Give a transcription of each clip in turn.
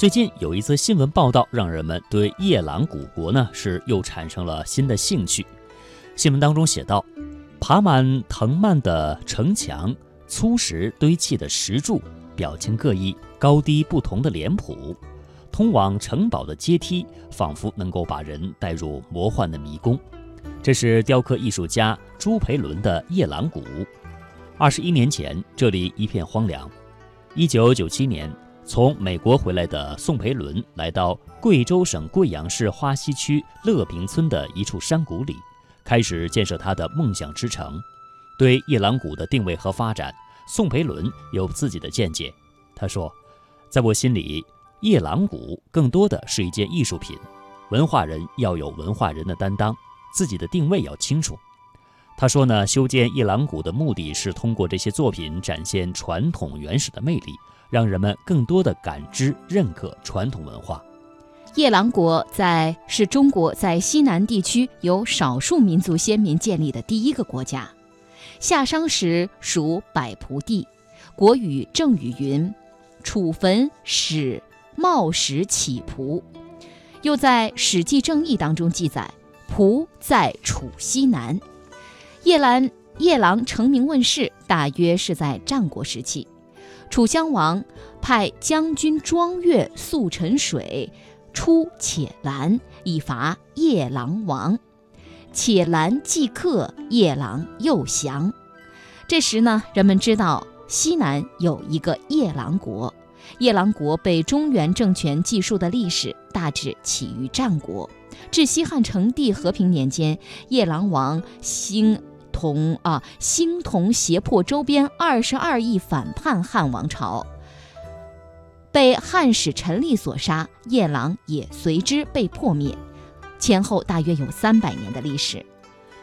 最近有一则新闻报道，让人们对夜郎古国呢是又产生了新的兴趣。新闻当中写道，爬满藤蔓的城墙，粗石堆砌的石柱，表情各异、高低不同的脸谱，通往城堡的阶梯，仿佛能够把人带入魔幻的迷宫。这是雕刻艺术家朱培伦的夜郎谷。二十一年前，这里一片荒凉。一九九七年，从美国回来的宋培伦来到贵州省贵阳市花溪区乐平村的一处山谷里，开始建设他的梦想之城。对夜郎谷的定位和发展，宋培伦有自己的见解。他说：“在我心里，夜郎谷更多的是一件艺术品。文化人要有文化人的担当。”自己的定位要清楚。他说呢，修建夜郎谷的目的是通过这些作品展现传统原始的魅力，让人们更多的感知、认可传统文化。夜郎国在是中国在西南地区由少数民族先民建立的第一个国家。夏商时属百仆地，国语正语云：“楚坟始冒始起蒲。”又在《史记正义》当中记载。蒲在楚西南，夜兰夜郎成名问世，大约是在战国时期。楚襄王派将军庄月速沉水出且兰，以伐夜郎王。且兰即克，夜郎又降。这时呢，人们知道西南有一个夜郎国。夜郎国被中原政权记述的历史，大致起于战国。至西汉成帝和平年间，夜郎王兴同啊兴同胁迫周边二十二亿反叛汉王朝，被汉使陈立所杀，夜郎也随之被破灭，前后大约有三百年的历史。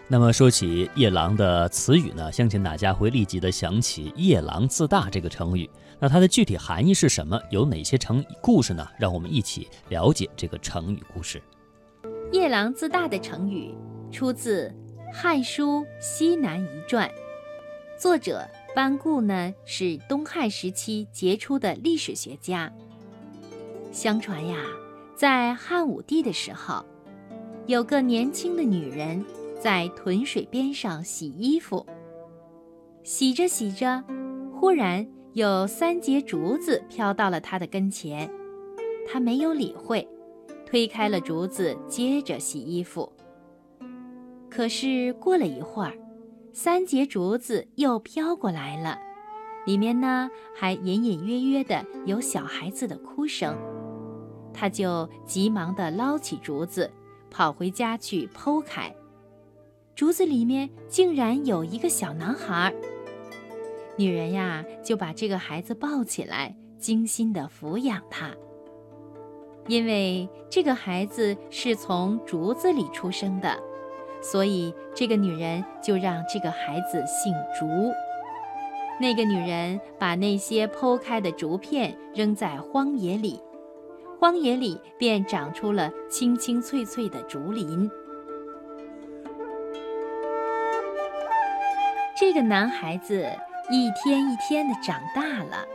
那么说起夜郎的词语呢，相信大家会立即的想起“夜郎自大”这个成语。那它的具体含义是什么？有哪些成故事呢？让我们一起了解这个成语故事。夜郎自大的成语出自《汉书·西南夷传》，作者班固呢是东汉时期杰出的历史学家。相传呀，在汉武帝的时候，有个年轻的女人在屯水边上洗衣服，洗着洗着，忽然有三节竹子飘到了她的跟前，她没有理会。推开了竹子，接着洗衣服。可是过了一会儿，三节竹子又飘过来了，里面呢还隐隐约约的有小孩子的哭声。他就急忙地捞起竹子，跑回家去剖开，竹子里面竟然有一个小男孩。女人呀，就把这个孩子抱起来，精心地抚养他。因为这个孩子是从竹子里出生的，所以这个女人就让这个孩子姓竹。那个女人把那些剖开的竹片扔在荒野里，荒野里便长出了青青翠翠的竹林。这个男孩子一天一天的长大了，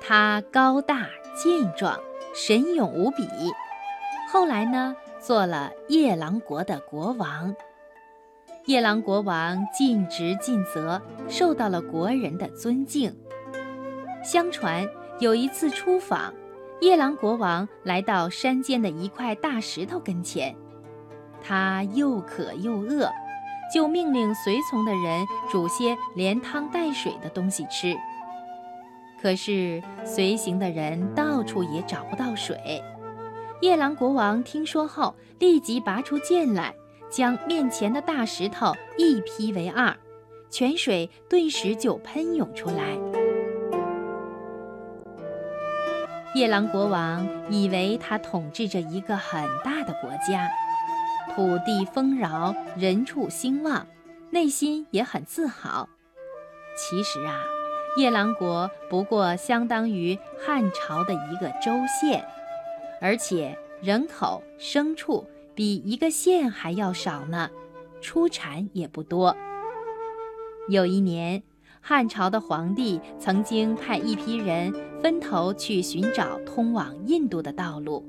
他高大健壮。神勇无比，后来呢，做了夜郎国的国王。夜郎国王尽职尽责，受到了国人的尊敬。相传有一次出访，夜郎国王来到山间的一块大石头跟前，他又渴又饿，就命令随从的人煮些连汤带水的东西吃。可是随行的人到处也找不到水。夜郎国王听说后，立即拔出剑来，将面前的大石头一劈为二，泉水顿时就喷涌出来。夜郎国王以为他统治着一个很大的国家，土地丰饶，人畜兴旺，内心也很自豪。其实啊。夜郎国不过相当于汉朝的一个州县，而且人口、牲畜比一个县还要少呢，出产也不多。有一年，汉朝的皇帝曾经派一批人分头去寻找通往印度的道路。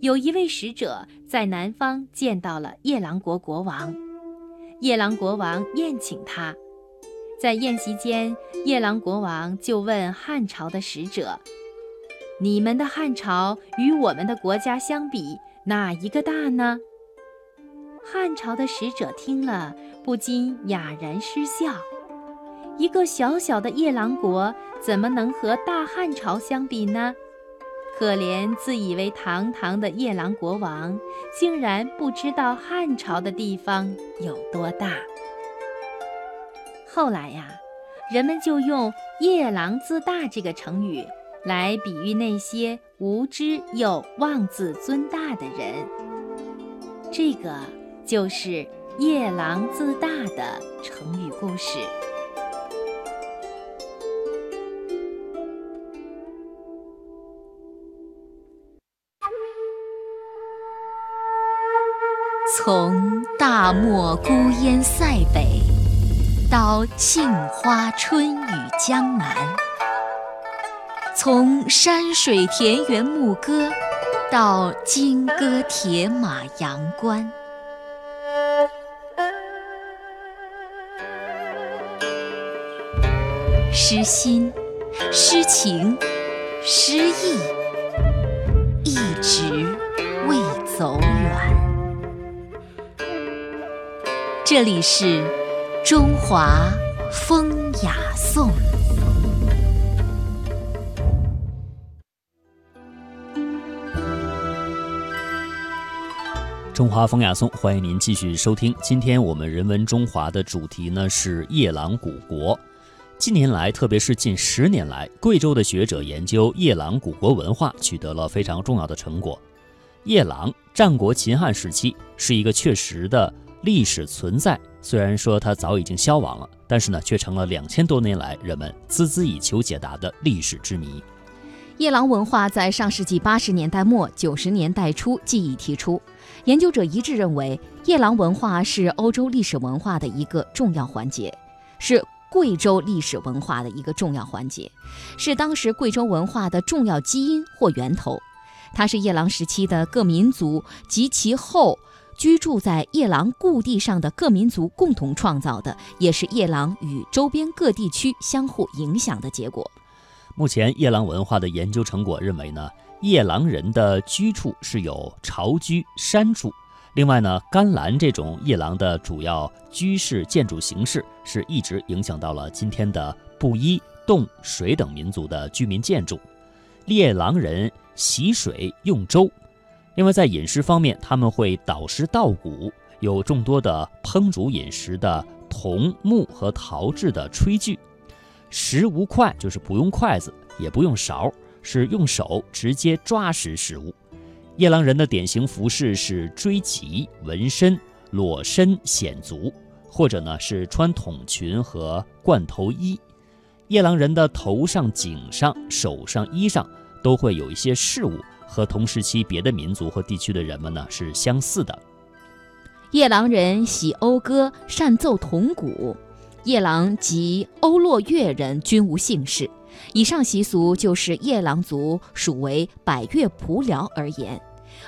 有一位使者在南方见到了夜郎国国王，夜郎国王宴请他。在宴席间，夜郎国王就问汉朝的使者：“你们的汉朝与我们的国家相比，哪一个大呢？”汉朝的使者听了，不禁哑然失笑。一个小小的夜郎国，怎么能和大汉朝相比呢？可怜自以为堂堂的夜郎国王，竟然不知道汉朝的地方有多大。后来呀，人们就用“夜郎自大”这个成语来比喻那些无知又妄自尊大的人。这个就是“夜郎自大”的成语故事。从大漠孤烟塞北，到杏花春雨江南；从山水田园牧歌，到金戈铁马阳关。诗心、诗情、诗意，一直未走远。这里是中华风雅颂。中华风雅颂，欢迎您继续收听。今天我们人文中华的主题呢是夜郎古国。近年来，特别是近十年来，贵州的学者研究夜郎古国文化取得了非常重要的成果。夜郎，战国秦汉时期是一个确实的。历史存在，虽然说它早已经消亡了，但是呢，却成了两千多年来人们孜孜以求解答的历史之谜。夜郎文化在上世纪八十年代末九十年代初即已提出，研究者一致认为，夜郎文化是欧洲历史文化的一个重要环节，是贵州历史文化的一个重要环节，是当时贵州文化的重要基因或源头。它是夜郎时期的各民族及其后。居住在夜郎故地上的各民族共同创造的，也是夜郎与周边各地区相互影响的结果。目前，夜郎文化的研究成果认为呢，夜郎人的居处是有巢居、山处。另外呢，甘蓝这种夜郎的主要居室建筑形式，是一直影响到了今天的布依、侗、水等民族的居民建筑。猎狼人习水用舟。另外，在饮食方面，他们会捣食稻谷，有众多的烹煮饮食的铜、木和陶制的炊具。食无筷，就是不用筷子，也不用勺，是用手直接抓食食物。夜郎人的典型服饰是锥旗、纹身、裸身显足，或者呢是穿筒裙和冠头衣。夜郎人的头上、颈上、手上、衣上都会有一些饰物。和同时期别的民族和地区的人们呢是相似的。夜郎人喜讴歌，善奏铜鼓。夜郎及欧洛越人均无姓氏。以上习俗就是夜郎族属为百越蒲辽而言。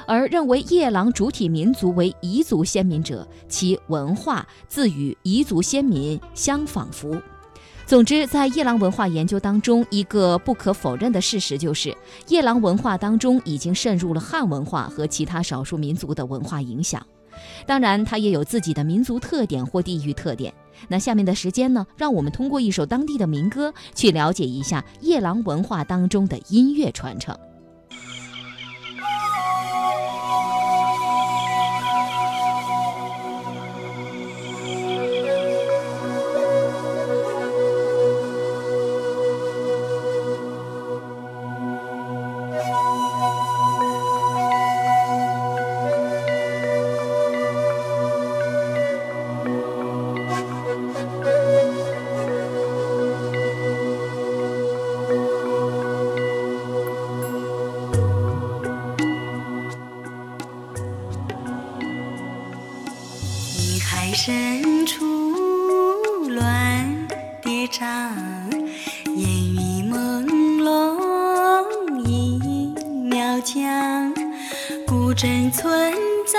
而认为夜郎主体民族为彝族先民者，其文化自与彝族先民相仿佛。总之，在夜郎文化研究当中，一个不可否认的事实就是，夜郎文化当中已经渗入了汉文化和其他少数民族的文化影响。当然，它也有自己的民族特点或地域特点。那下面的时间呢，让我们通过一首当地的民歌，去了解一下夜郎文化当中的音乐传承。烟雨朦胧，江，古镇村寨，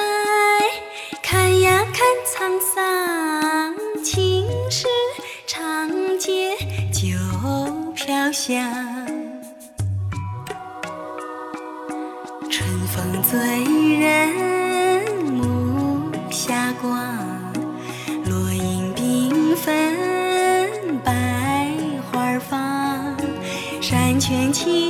看呀看沧桑，长街，酒飘香，春风醉人，暮霞光。全清。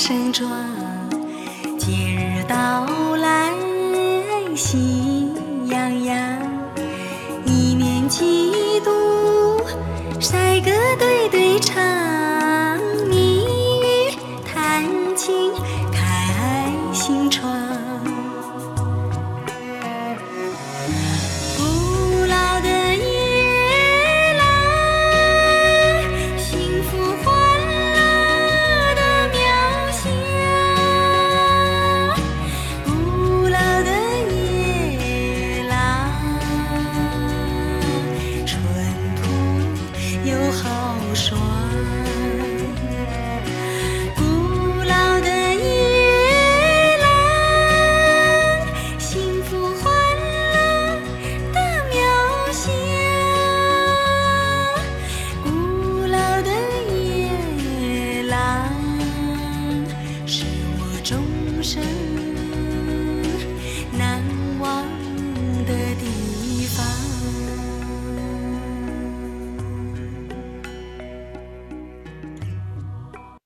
身转，坚。